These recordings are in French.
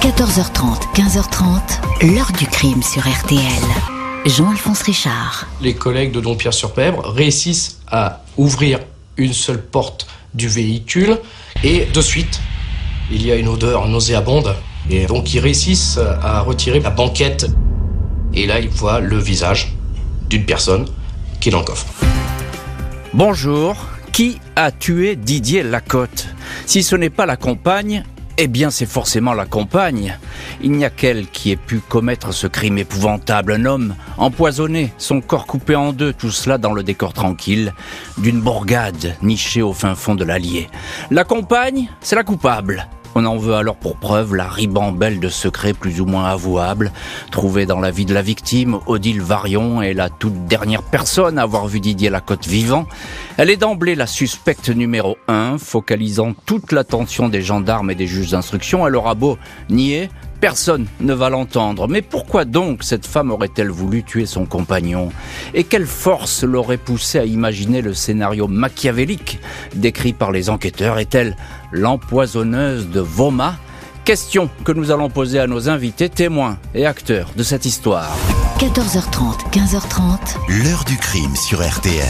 14h30, 15h30, l'heure du crime sur RTL. Jean-Alphonse Richard. Les collègues de Dompierre-sur-Pèbre réussissent à ouvrir une seule porte du véhicule et de suite, il y a une odeur nauséabonde. Et donc ils réussissent à retirer la banquette. Et là, ils voient le visage d'une personne qui est dans le coffre. Bonjour, qui a tué Didier Lacotte? Si ce n'est pas la compagne, eh bien, c'est forcément la compagne. Il n'y a qu'elle qui ait pu commettre ce crime épouvantable. Un homme empoisonné, son corps coupé en deux, tout cela dans le décor tranquille d'une bourgade nichée au fin fond de l'Allier. La compagne, c'est la coupable. On en veut alors pour preuve la ribambelle de secrets plus ou moins avouables, trouvés dans la vie de la victime. Odile Varion est la toute dernière personne à avoir vu Didier Lacotte vivant. Elle est d'emblée la suspecte numéro un, focalisant toute l'attention des gendarmes et des juges d'instruction. Elle aura beau nier, Personne ne va l'entendre. Mais pourquoi donc cette femme aurait-elle voulu tuer son compagnon? Et quelle force l'aurait poussé à imaginer le scénario machiavélique décrit par les enquêteurs? Est-elle l'empoisonneuse de Voma Question que nous allons poser à nos invités, témoins et acteurs de cette histoire. 14h30, 15h30. L'heure du crime sur RTL.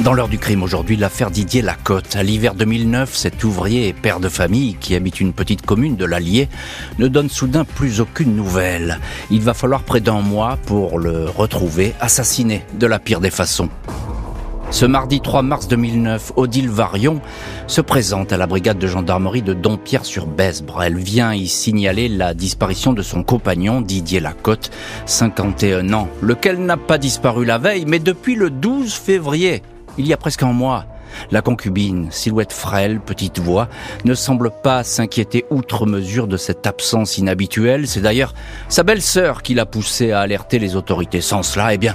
Dans l'heure du crime aujourd'hui, l'affaire Didier Lacotte. À l'hiver 2009, cet ouvrier et père de famille qui habite une petite commune de l'Allier ne donne soudain plus aucune nouvelle. Il va falloir près d'un mois pour le retrouver assassiné de la pire des façons. Ce mardi 3 mars 2009, Odile Varion se présente à la brigade de gendarmerie de Dompierre-sur-Besbre. Elle vient y signaler la disparition de son compagnon Didier Lacotte, 51 ans, lequel n'a pas disparu la veille, mais depuis le 12 février il y a presque un mois. La concubine, silhouette frêle, petite voix, ne semble pas s'inquiéter outre mesure de cette absence inhabituelle. C'est d'ailleurs sa belle-sœur qui l'a poussée à alerter les autorités. Sans cela, eh bien,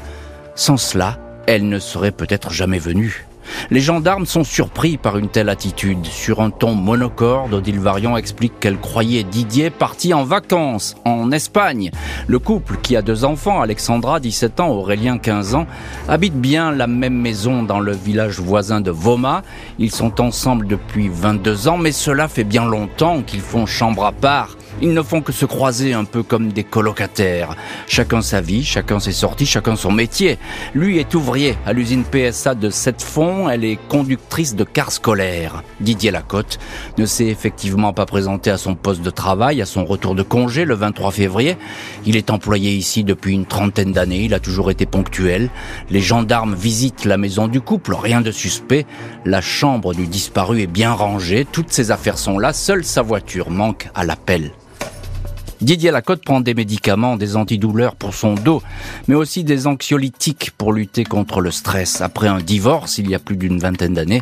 sans cela, elle ne serait peut-être jamais venue. Les gendarmes sont surpris par une telle attitude. Sur un ton monocorde, Odile Varian explique qu'elle croyait Didier parti en vacances en Espagne. Le couple, qui a deux enfants, Alexandra, 17 ans, Aurélien, 15 ans, habite bien la même maison dans le village voisin de Voma. Ils sont ensemble depuis 22 ans, mais cela fait bien longtemps qu'ils font chambre à part. Ils ne font que se croiser un peu comme des colocataires. Chacun sa vie, chacun ses sorties, chacun son métier. Lui est ouvrier à l'usine PSA de Sept-Fonds, elle est conductrice de car scolaire. Didier Lacotte ne s'est effectivement pas présenté à son poste de travail à son retour de congé le 23 février. Il est employé ici depuis une trentaine d'années, il a toujours été ponctuel. Les gendarmes visitent la maison du couple, rien de suspect. La chambre du disparu est bien rangée, toutes ses affaires sont là, seule sa voiture manque à l'appel. Didier Lacotte prend des médicaments, des antidouleurs pour son dos, mais aussi des anxiolytiques pour lutter contre le stress. Après un divorce, il y a plus d'une vingtaine d'années,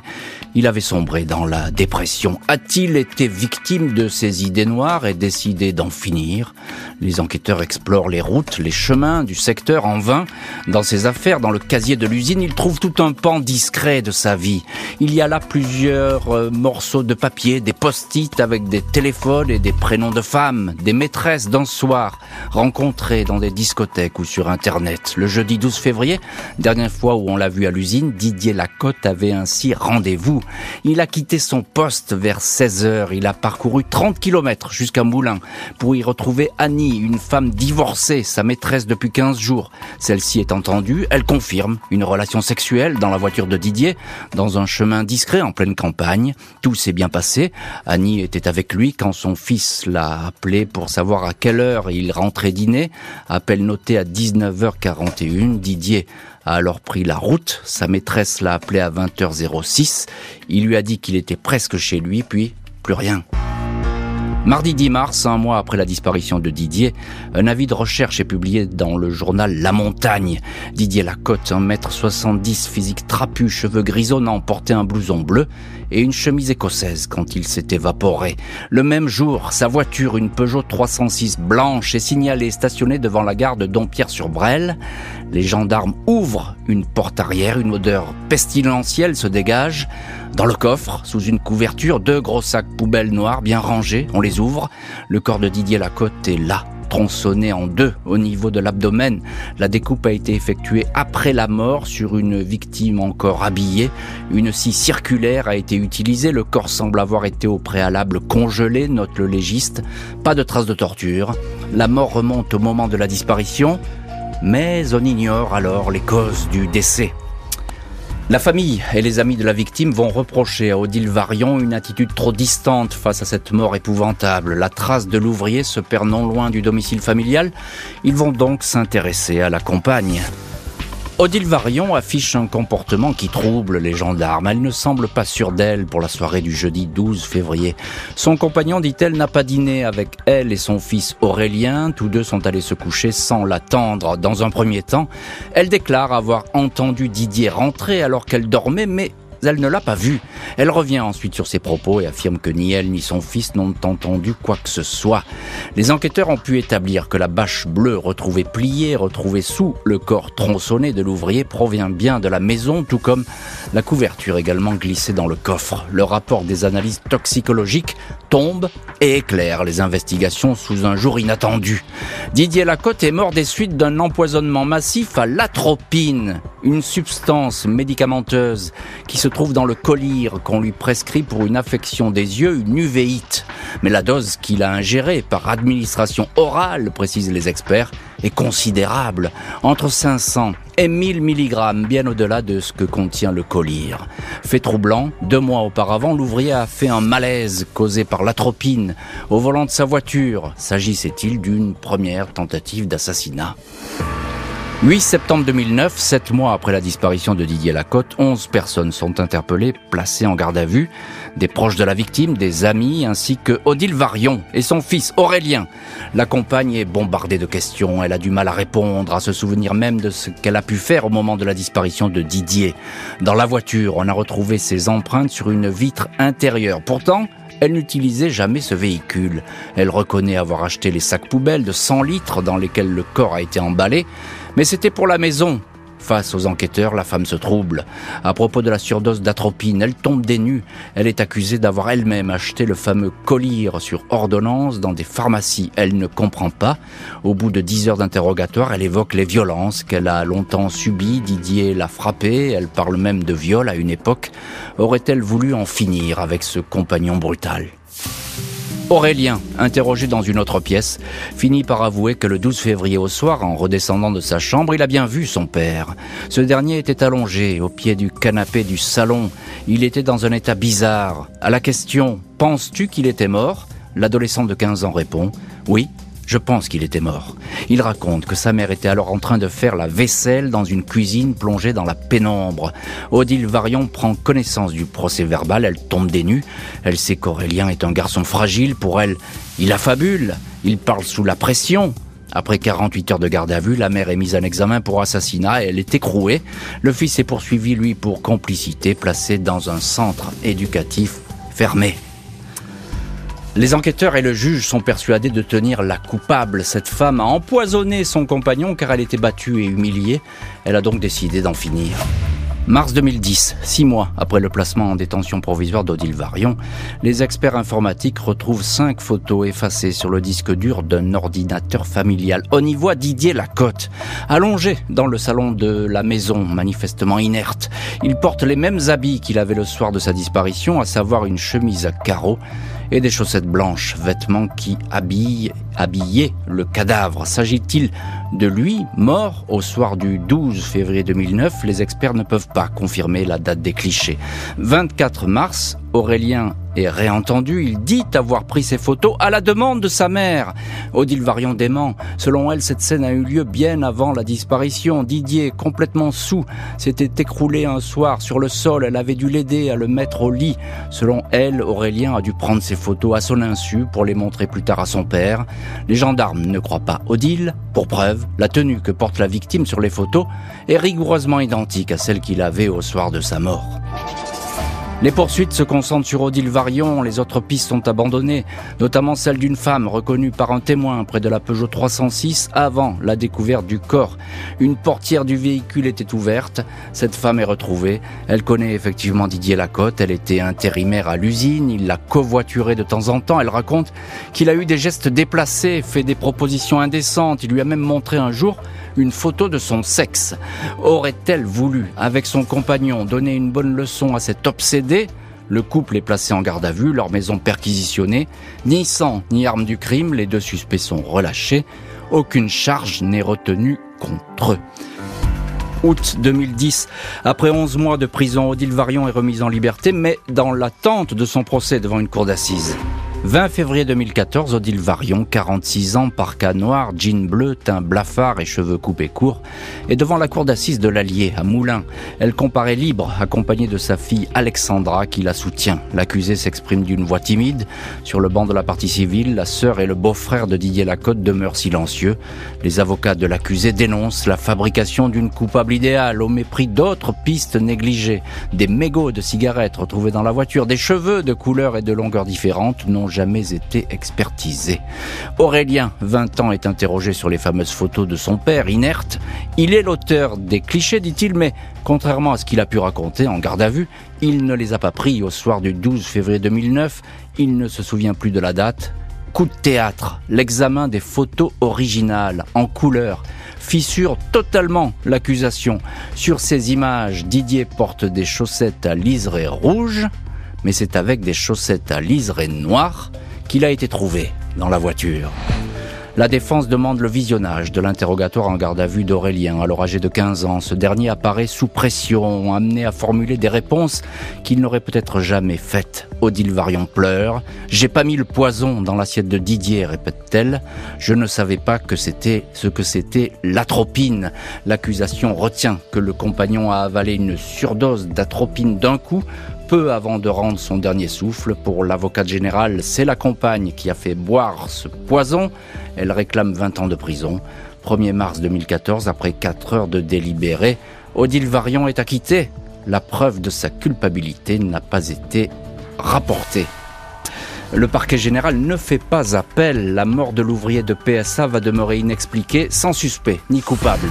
il avait sombré dans la dépression. A-t-il été victime de ses idées noires et décidé d'en finir? Les enquêteurs explorent les routes, les chemins du secteur en vain. Dans ses affaires, dans le casier de l'usine, ils trouvent tout un pan discret de sa vie. Il y a là plusieurs euh, morceaux de papier, des post-it avec des téléphones et des prénoms de femmes, des maîtresses d'un soir rencontré dans des discothèques ou sur Internet. Le jeudi 12 février, dernière fois où on l'a vu à l'usine, Didier Lacotte avait ainsi rendez-vous. Il a quitté son poste vers 16 heures. Il a parcouru 30 kilomètres jusqu'à Moulins pour y retrouver Annie, une femme divorcée, sa maîtresse depuis 15 jours. Celle-ci est entendue, elle confirme une relation sexuelle dans la voiture de Didier, dans un chemin discret en pleine campagne. Tout s'est bien passé. Annie était avec lui quand son fils l'a appelé pour savoir à quelle heure il rentrait dîner. Appel noté à 19h41. Didier a alors pris la route. Sa maîtresse l'a appelé à 20h06. Il lui a dit qu'il était presque chez lui, puis plus rien. Mardi 10 mars, un mois après la disparition de Didier, un avis de recherche est publié dans le journal La Montagne. Didier Lacotte, 1m70, physique trapu, cheveux grisonnants, portait un blouson bleu et une chemise écossaise quand il s'est évaporé. Le même jour, sa voiture, une Peugeot 306 blanche, est signalée stationnée devant la gare de Dompierre-sur-Brel. Les gendarmes ouvrent une porte arrière, une odeur pestilentielle se dégage. Dans le coffre, sous une couverture, deux gros sacs poubelles noirs bien rangés. On les ouvre. Le corps de Didier Lacotte est là, tronçonné en deux au niveau de l'abdomen. La découpe a été effectuée après la mort sur une victime encore habillée. Une scie circulaire a été utilisée. Le corps semble avoir été au préalable congelé, note le légiste. Pas de traces de torture. La mort remonte au moment de la disparition, mais on ignore alors les causes du décès. La famille et les amis de la victime vont reprocher à Odile Varion une attitude trop distante face à cette mort épouvantable. La trace de l'ouvrier se perd non loin du domicile familial. Ils vont donc s'intéresser à la compagne. Odile Varion affiche un comportement qui trouble les gendarmes. Elle ne semble pas sûre d'elle pour la soirée du jeudi 12 février. Son compagnon, dit-elle, n'a pas dîné avec elle et son fils Aurélien. Tous deux sont allés se coucher sans l'attendre. Dans un premier temps, elle déclare avoir entendu Didier rentrer alors qu'elle dormait, mais elle ne l'a pas vu. Elle revient ensuite sur ses propos et affirme que ni elle ni son fils n'ont entendu quoi que ce soit. Les enquêteurs ont pu établir que la bâche bleue retrouvée pliée, retrouvée sous le corps tronçonné de l'ouvrier provient bien de la maison, tout comme la couverture également glissée dans le coffre. Le rapport des analyses toxicologiques tombe et éclaire les investigations sous un jour inattendu. Didier Lacotte est mort des suites d'un empoisonnement massif à l'atropine, une substance médicamenteuse qui se trouve dans le collyre qu'on lui prescrit pour une affection des yeux, une uvéite. Mais la dose qu'il a ingérée par administration orale, précisent les experts, est considérable, entre 500 et 1000 mg, bien au-delà de ce que contient le collyre. Fait troublant, deux mois auparavant, l'ouvrier a fait un malaise causé par l'atropine au volant de sa voiture. S'agissait-il d'une première tentative d'assassinat? 8 septembre 2009, sept mois après la disparition de Didier Lacotte, 11 personnes sont interpellées, placées en garde à vue. Des proches de la victime, des amis, ainsi que Odile Varion et son fils Aurélien. La compagne est bombardée de questions, elle a du mal à répondre, à se souvenir même de ce qu'elle a pu faire au moment de la disparition de Didier. Dans la voiture, on a retrouvé ses empreintes sur une vitre intérieure. Pourtant, elle n'utilisait jamais ce véhicule. Elle reconnaît avoir acheté les sacs poubelles de 100 litres dans lesquels le corps a été emballé, mais c'était pour la maison. Face aux enquêteurs, la femme se trouble. À propos de la surdose d'atropine, elle tombe des nues. Elle est accusée d'avoir elle-même acheté le fameux collyre sur ordonnance dans des pharmacies. Elle ne comprend pas. Au bout de dix heures d'interrogatoire, elle évoque les violences qu'elle a longtemps subies. Didier l'a frappée. Elle parle même de viol à une époque. Aurait-elle voulu en finir avec ce compagnon brutal? Aurélien, interrogé dans une autre pièce, finit par avouer que le 12 février au soir, en redescendant de sa chambre, il a bien vu son père. Ce dernier était allongé au pied du canapé du salon. Il était dans un état bizarre. À la question « Penses-tu qu'il était mort ?», l'adolescent de 15 ans répond « Oui, je pense qu'il était mort. Il raconte que sa mère était alors en train de faire la vaisselle dans une cuisine plongée dans la pénombre. Odile Varion prend connaissance du procès verbal, elle tombe des nues. Elle sait qu'Aurélien est un garçon fragile. Pour elle, il affabule, il parle sous la pression. Après 48 heures de garde à vue, la mère est mise en examen pour assassinat et elle est écrouée. Le fils est poursuivi, lui, pour complicité, placé dans un centre éducatif fermé. Les enquêteurs et le juge sont persuadés de tenir la coupable. Cette femme a empoisonné son compagnon car elle était battue et humiliée. Elle a donc décidé d'en finir. Mars 2010, six mois après le placement en détention provisoire d'Odile Varion, les experts informatiques retrouvent cinq photos effacées sur le disque dur d'un ordinateur familial. On y voit Didier Lacotte, allongé dans le salon de la maison, manifestement inerte. Il porte les mêmes habits qu'il avait le soir de sa disparition, à savoir une chemise à carreaux et des chaussettes blanches, vêtements qui habillent, habillaient le cadavre. S'agit-il de lui, mort au soir du 12 février 2009 Les experts ne peuvent pas confirmer la date des clichés. 24 mars, Aurélien est réentendu, il dit avoir pris ces photos à la demande de sa mère. Odile Varion dément. Selon elle, cette scène a eu lieu bien avant la disparition. Didier, complètement sous, s'était écroulé un soir sur le sol. Elle avait dû l'aider à le mettre au lit. Selon elle, Aurélien a dû prendre ces photos à son insu pour les montrer plus tard à son père. Les gendarmes ne croient pas Odile. Pour preuve, la tenue que porte la victime sur les photos est rigoureusement identique à celle qu'il avait au soir de sa mort. Les poursuites se concentrent sur Odile Varion, les autres pistes sont abandonnées, notamment celle d'une femme reconnue par un témoin près de la Peugeot 306 avant la découverte du corps. Une portière du véhicule était ouverte, cette femme est retrouvée, elle connaît effectivement Didier Lacotte, elle était intérimaire à l'usine, il l'a covoituré de temps en temps, elle raconte qu'il a eu des gestes déplacés, fait des propositions indécentes, il lui a même montré un jour une photo de son sexe. Aurait-elle voulu, avec son compagnon, donner une bonne leçon à cet obsédé? Le couple est placé en garde à vue, leur maison perquisitionnée. Ni sang ni arme du crime, les deux suspects sont relâchés. Aucune charge n'est retenue contre eux. Août 2010, après 11 mois de prison, Odile Varion est remise en liberté, mais dans l'attente de son procès devant une cour d'assises. 20 février 2014, Odile Varion, 46 ans, parka noir, jean bleu, teint blafard et cheveux coupés courts, est devant la cour d'assises de l'Allier, à Moulins. Elle comparaît libre, accompagnée de sa fille Alexandra, qui la soutient. L'accusé s'exprime d'une voix timide. Sur le banc de la partie civile, la sœur et le beau-frère de Didier Lacotte demeurent silencieux. Les avocats de l'accusé dénoncent la fabrication d'une coupable idéale au mépris d'autres pistes négligées. Des mégots de cigarettes retrouvés dans la voiture, des cheveux de couleur et de longueur différentes jamais été expertisé. Aurélien, 20 ans, est interrogé sur les fameuses photos de son père, inerte. Il est l'auteur des clichés, dit-il, mais contrairement à ce qu'il a pu raconter en garde à vue, il ne les a pas pris au soir du 12 février 2009. Il ne se souvient plus de la date. Coup de théâtre, l'examen des photos originales en couleur fissure totalement l'accusation. Sur ces images, Didier porte des chaussettes à liseré rouge, mais c'est avec des chaussettes à liseré noir qu'il a été trouvé dans la voiture. La défense demande le visionnage de l'interrogatoire en garde à vue d'Aurélien, alors âgé de 15 ans. Ce dernier apparaît sous pression, amené à formuler des réponses qu'il n'aurait peut-être jamais faites. Odile Varion pleure. J'ai pas mis le poison dans l'assiette de Didier, répète-t-elle. Je ne savais pas que c'était ce que c'était l'atropine. L'accusation retient que le compagnon a avalé une surdose d'atropine d'un coup peu avant de rendre son dernier souffle. Pour l'avocate générale, c'est la compagne qui a fait boire ce poison. Elle réclame 20 ans de prison. 1er mars 2014, après 4 heures de délibéré, Odile Varion est acquittée. La preuve de sa culpabilité n'a pas été rapportée. Le parquet général ne fait pas appel. La mort de l'ouvrier de PSA va demeurer inexpliquée, sans suspect ni coupable.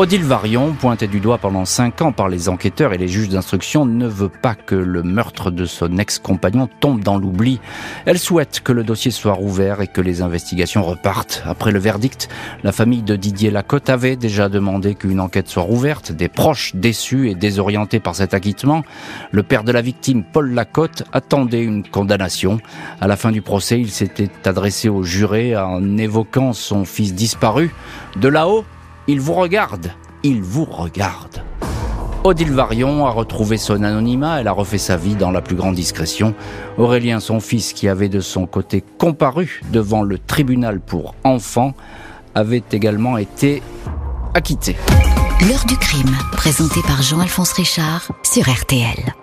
Odile Varion, pointée du doigt pendant cinq ans par les enquêteurs et les juges d'instruction, ne veut pas que le meurtre de son ex-compagnon tombe dans l'oubli. Elle souhaite que le dossier soit rouvert et que les investigations repartent. Après le verdict, la famille de Didier Lacotte avait déjà demandé qu'une enquête soit rouverte. Des proches déçus et désorientés par cet acquittement, le père de la victime, Paul Lacotte, attendait une condamnation. À la fin du procès, il s'était adressé aux jurés en évoquant son fils disparu. De là-haut, il vous regarde, il vous regarde. Odile Varion a retrouvé son anonymat, elle a refait sa vie dans la plus grande discrétion. Aurélien, son fils, qui avait de son côté comparu devant le tribunal pour enfants, avait également été acquitté. L'heure du crime, présenté par Jean-Alphonse Richard sur RTL.